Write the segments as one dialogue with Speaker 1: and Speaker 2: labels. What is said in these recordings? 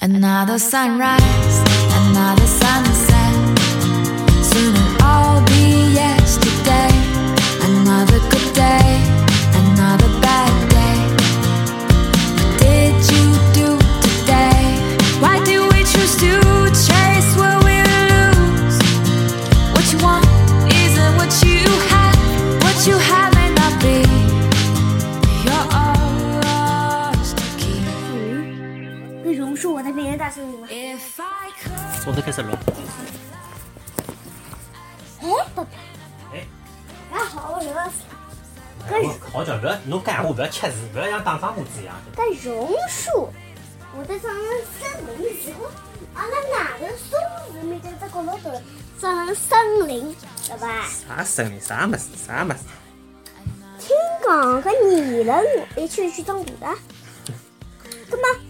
Speaker 1: Another sunrise, another sunset.
Speaker 2: 从头开始录。
Speaker 3: 哎，爸爸，
Speaker 2: 哎，
Speaker 3: 还好，我热死了。
Speaker 2: 我靠叫不要侬讲话不要吃字，不要像打仗母子一样。
Speaker 3: 跟榕树，我在上面森林时候，阿拉哪个松树面在这角落头上森林，对吧？
Speaker 2: 啥森林？啥么子？啥么子？
Speaker 3: 听讲个女人一去去长大的，对吗？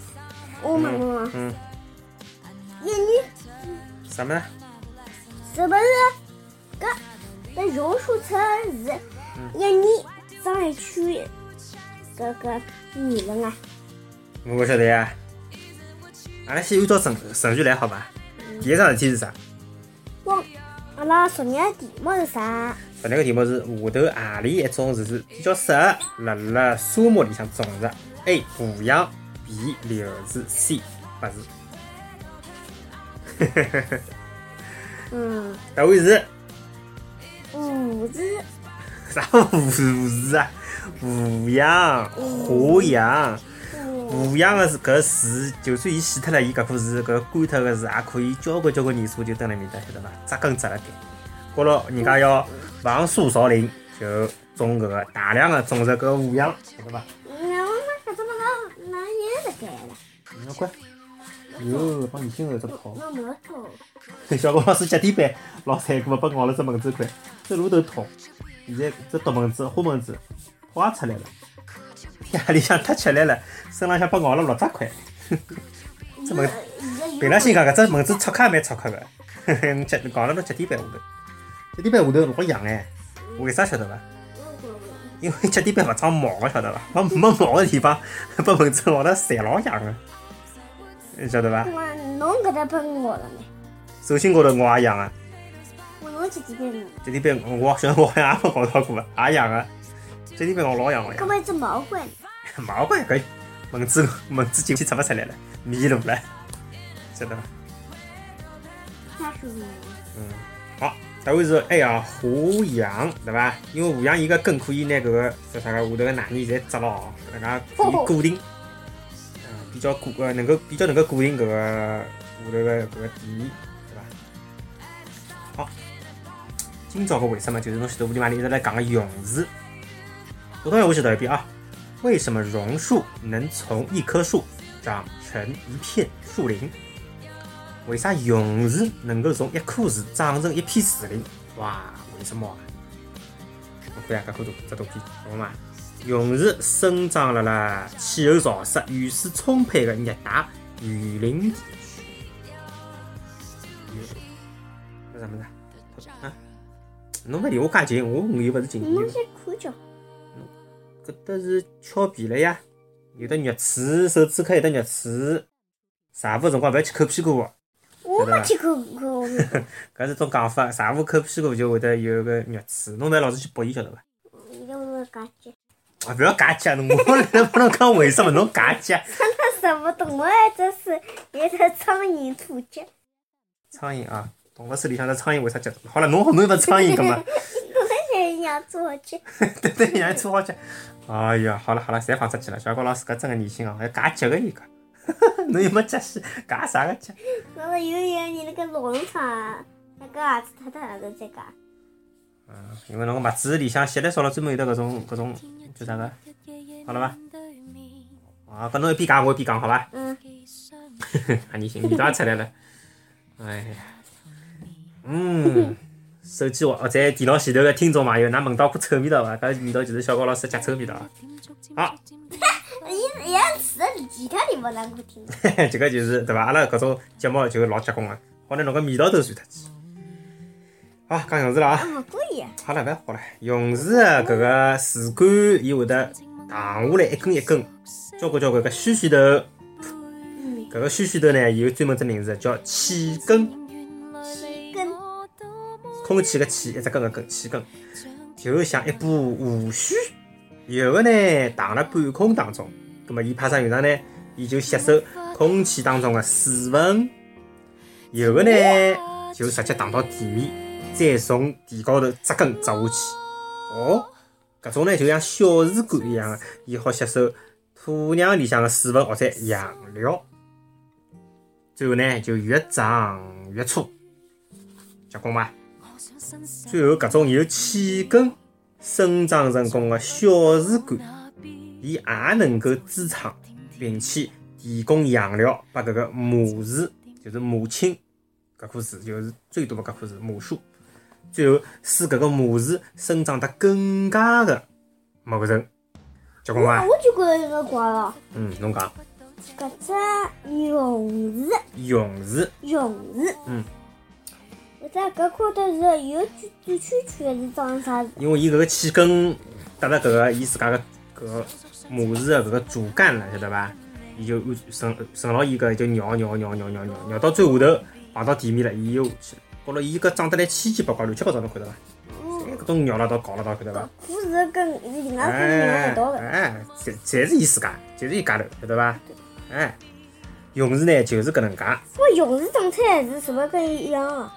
Speaker 3: 我问问啊，
Speaker 2: 嗯，
Speaker 3: 一女
Speaker 2: 什么呢？
Speaker 3: 是不是搿在榕树侧是一年长一圈搿个女人啊？
Speaker 2: 我不晓得呀。阿拉先按照顺顺序来，好吧？第一桩事体是啥？
Speaker 3: 我阿拉昨日题目是啥？
Speaker 2: 昨日个题目是下头何里一种树是比较适合辣辣沙漠里向种植？A. 胡杨 B. 柳树 C. 柏树。
Speaker 3: 嗯，
Speaker 2: 答案是
Speaker 3: 五字
Speaker 2: 啥胡树啊？胡杨、花杨。
Speaker 3: 五
Speaker 2: 胡杨个是搿树，就算伊死脱了，伊搿棵树搿干脱个树也可以交关交关年数就蹲辣面搭，晓得伐？扎根扎辣盖。觉着人家要防树少林，就种搿个大量个种植搿个胡杨，晓得伐？
Speaker 3: 那我们搿种哪哪也得改了？
Speaker 2: 侬乖，哟，帮眼睛后只跑。小高老师脚底板老残酷，被咬了只蚊子块，这路头痛。现在这毒蚊子、花蚊子跑也出来了，夜里向太吃力了，身浪向被咬了六只块。这蚊平常心讲，搿只蚊子出壳也蛮出壳个，脚咬了侬脚底板下头，脚底板下头老痒哎，为啥晓得伐？因为脚底板勿长毛个，晓得伐？没没毛个地方 被蚊子咬了侪老痒个，晓得伐？
Speaker 3: 我侬搿搭喷我了没？
Speaker 2: 手心高头我也痒啊。
Speaker 3: 我侬去几遍了？
Speaker 2: 脚底板我好像我好像也没搞到过，也痒啊。脚底板我老痒个呀
Speaker 3: 搿，么一只毛怪呢？
Speaker 2: 毛怪搿蚊子蚊子进去出勿出来了，迷路了，晓得伐？
Speaker 3: 太舒服了。
Speaker 2: 嗯，好，答案是 A 啊，胡杨，对伐？因为胡杨伊个根可以拿搿个叫啥个下头个奶泥侪扎牢，搿能介可以固定，嗯，比较固呃能够比较能够固定搿个下头个搿个地，对伐？好，今朝个为什么就是侬前头屋里嘛，一直来讲个榕树。普通闲话去读一遍啊。为什么榕树能从一棵树长成一片树林？为啥榕树能够从一棵树长成一片树林？哇，为什么啊？我看下搿幅图，这图片，懂了吗？榕树生长辣辣气候潮湿、雨水充沛的热带雨林地区。那啥物事啊？啊？侬勿离我介近，我我又勿是近。
Speaker 3: 侬先看叫，
Speaker 2: 搿搭是翘皮了呀，有的肉刺，手指口有的肉刺。茶壶辰光勿要去抠屁股哦，
Speaker 3: 我没去抠抠。
Speaker 2: 搿是种讲法。茶壶抠屁股就会得有个肉刺，侬勿要老是去拨伊，晓得伐？勿要假假，侬 我来帮侬讲为什么侬假假？
Speaker 3: 那什么动物？这是一只苍蝇吐结。
Speaker 2: 苍蝇啊，动物手里向的苍蝇为啥结？好了，侬侬又勿苍蝇个嘛？
Speaker 3: 我在人家做结，
Speaker 2: 对对，人家搓好结。哎呀，好了好了，侪放出去了。小高老师搿真个念心哦，要假脚个伊个，侬又没脚死，假啥个脚？
Speaker 3: 那么有一个你那个老农场，那个儿子太太的在干。
Speaker 2: 因为侬个袜子里向吸力少了，专门有得搿种搿种叫啥个？好了伐？啊，搿侬一边讲我一边讲，好伐？
Speaker 3: 嗯，
Speaker 2: 哈 你心味道也出来了。哎呀，嗯，手机或在电脑前头个听众朋友，㑚闻到股臭味道伐？搿味道就是小高老师脚臭味道啊。好，
Speaker 3: 其他地方哪个听？
Speaker 2: 这个就是对伐？阿拉搿种节目就老结棍个，好拿侬个味道都传脱去。好，讲样子了啊。好了，勿要好了。榕树的搿个树干，伊会得荡下来一根一根，交关交关个须须头，搿个须须头呢有专门只名字叫气根，
Speaker 3: 气根，
Speaker 2: 空气个气，一只根个根，气根，就像一部胡须，有个呢荡辣半空当中，葛末伊派啥用场呢？伊就吸收空气当中的水分，有个呢就直接荡到地面，再从地高头扎根扎下去。哦，搿种呢就像小树干一样的，伊好吸收土壤里向的水分或者养料，最后呢就越长越粗，结棍伐？最后搿种由气根生长成功的小树干，伊也能够支撑。并且提供养料拨搿个母树，就是母亲搿棵树，就是最大的搿棵树母树。最后使搿个母树生长得更加的茂盛，结棍伐？
Speaker 3: 我就觉着有个怪了，
Speaker 2: 嗯，侬讲
Speaker 3: 搿只勇士。
Speaker 2: 勇士。
Speaker 3: 勇士，
Speaker 2: 嗯，
Speaker 3: 搿只搿块头是有转转圈圈，是长啥子？
Speaker 2: 因为伊搿个气根搭了搿个伊自家个搿个母树的搿个主干了，晓得伐？伊就按顺顺牢伊搿就绕绕绕绕绕绕绕到最下头碰到地面了，伊又下去了。觉着伊搿长得来千奇百怪，乱七八糟，侬看到伐？哎，搿种绕了到搞了到，看到伐？
Speaker 3: 可是跟另外可能另外一道的。
Speaker 2: 哎，侪侪是伊自家，侪是伊家头，晓得伐？哎，勇士呢就是搿能介，
Speaker 3: 我勇士长出来是什么跟伊一样啊？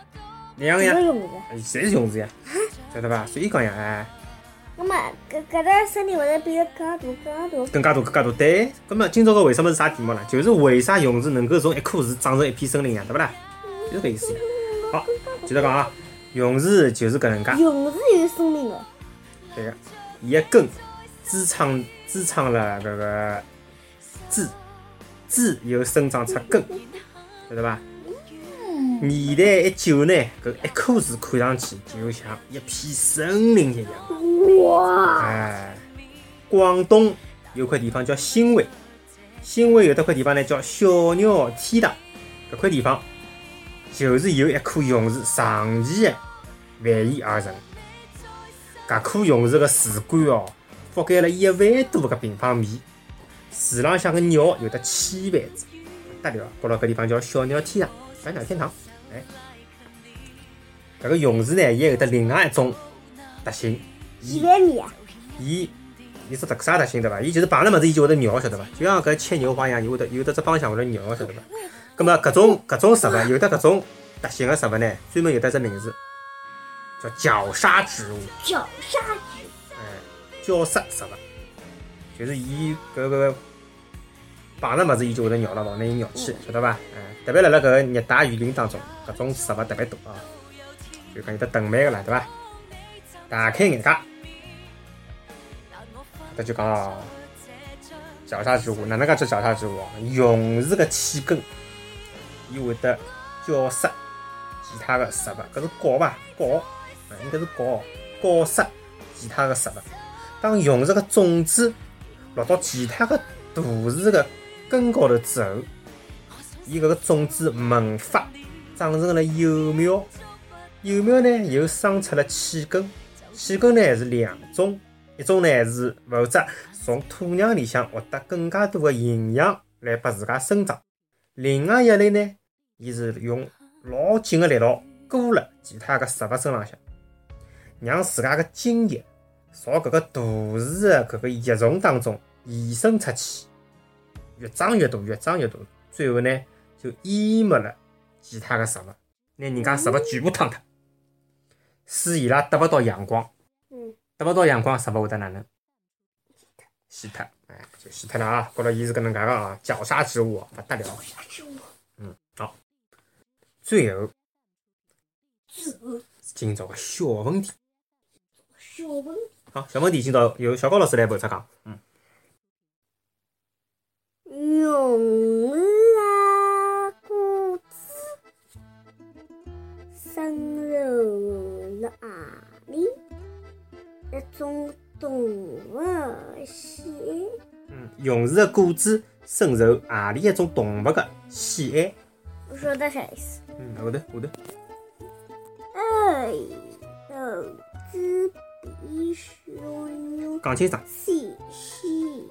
Speaker 2: 两样呀，
Speaker 3: 什么榕树？
Speaker 2: 侪是勇士呀，晓得伐？所以讲呀，哎。
Speaker 3: 那么搿搿搭森林会得变得更加大、更加大。
Speaker 2: 更加大、更加大，对。葛末今朝个为什么是啥题目呢？就是为啥勇士能够从一棵树长成一片森林呀，对勿啦？就是搿意思呀。好，接着讲啊，榕树就是搿能介。
Speaker 3: 榕树有生命的。
Speaker 2: 对个，伊个根支撑支撑了搿个枝，枝又生长出根，晓得伐？年代一久呢，搿一棵树看上去就像一片森林一样。
Speaker 3: 哇！
Speaker 2: 哎，广东有块地方叫新会，新会有得块地方呢叫小鸟天堂。搿块地方就是由一棵榕树长期的繁衍而成。搿棵榕树个树干哦，覆盖了一万多个平方米，树浪向个鸟有的千万只，不得了。觉着搿地方叫小鸟天堂，小鸟天堂。哎，搿个榕树呢，也有得另外一种特性。
Speaker 3: 几万米啊！
Speaker 2: 伊伊是特啥特性对伐？伊就是碰了物事，伊就会得绕，晓得伐？就像搿吃牛花一样，伊会得有的只方向会得绕，晓得伐？葛末搿种搿种植物，有的搿种特性个植物呢，专门有得只名字，叫绞杀植物。
Speaker 3: 绞杀植，
Speaker 2: 哎，绞杀植物，就是伊搿个碰着物事，伊就会得咬了，拿伊咬去，晓得伐？哎，特别辣辣搿个热带雨林当中，搿种植物特别多啊，就讲有得藤蔓个啦，对伐？打开眼界。搿就讲了，绞杀植物哪能介叫绞杀植物哦？榕树个气根，伊会得绞杀其他的植物，搿是搞伐？搞，应该是搞，搞杀其他的植物。当榕树个种子落到其他的大树的根高头之后，伊搿个种子萌发，长成了幼苗，幼苗呢又生出了气根，气根呢是两种。一种呢是负责从土壤里向获得更加多的营养来拨自家生长，另外一类呢，伊是用老紧个力道箍了其他个植物身浪向，让自家个精液朝搿个大树的搿个叶丛当中延伸出去，越长越大，越长越大，最后呢就淹没了其他个植物，拿人家植物全部吞脱，使伊拉得勿到阳光。得勿到阳光，植物会得哪能？死脱，哎，就死脱了啊！觉着伊是搿能介个啊，绞杀植物，勿得了。嗯，好。最后，今朝个小问题。
Speaker 3: 小问题。
Speaker 2: 好，小问题，今朝由小高老师来负责讲。嗯。
Speaker 3: 榕树啊，果子生柔了啊里？一种动物喜爱。
Speaker 2: 嗯，勇士的果子深受何里一种动物的喜爱？
Speaker 3: 我晓得啥意思。
Speaker 2: 嗯，后头后头。
Speaker 3: 哎，猴子比小鸟。
Speaker 2: 讲清爽。
Speaker 3: 细细。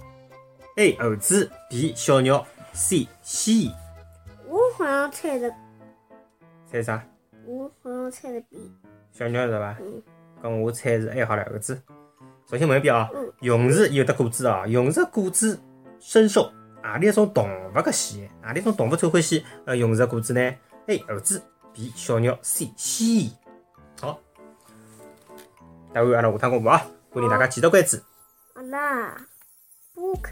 Speaker 2: A 猴子比小鸟细细。
Speaker 3: 好像猜的，
Speaker 2: 猜啥？
Speaker 3: 我好像猜的 B。
Speaker 2: 小鸟是伐？
Speaker 3: 嗯
Speaker 2: 咁我猜是 A 好了，搿个字。首先问一遍啊
Speaker 3: 嗯，
Speaker 2: 勇士有的果子啊，勇士果子深受何里一种动物个喜爱？何里一种动物最欢喜呃勇士的果子呢？A 猴子，B 小鸟，C 蜥蜴。好，答案阿拉下趟公布啊，欢迎大家继续关注。
Speaker 3: 好啦，book，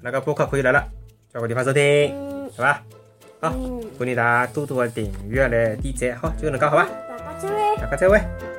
Speaker 2: 那个播客可以来了，交个地方收听，好吧？好，
Speaker 3: 嗯，
Speaker 2: 欢迎大家多多的订阅来点赞，好，就搿能介好吧？
Speaker 3: 大家再会。
Speaker 2: 大家再会。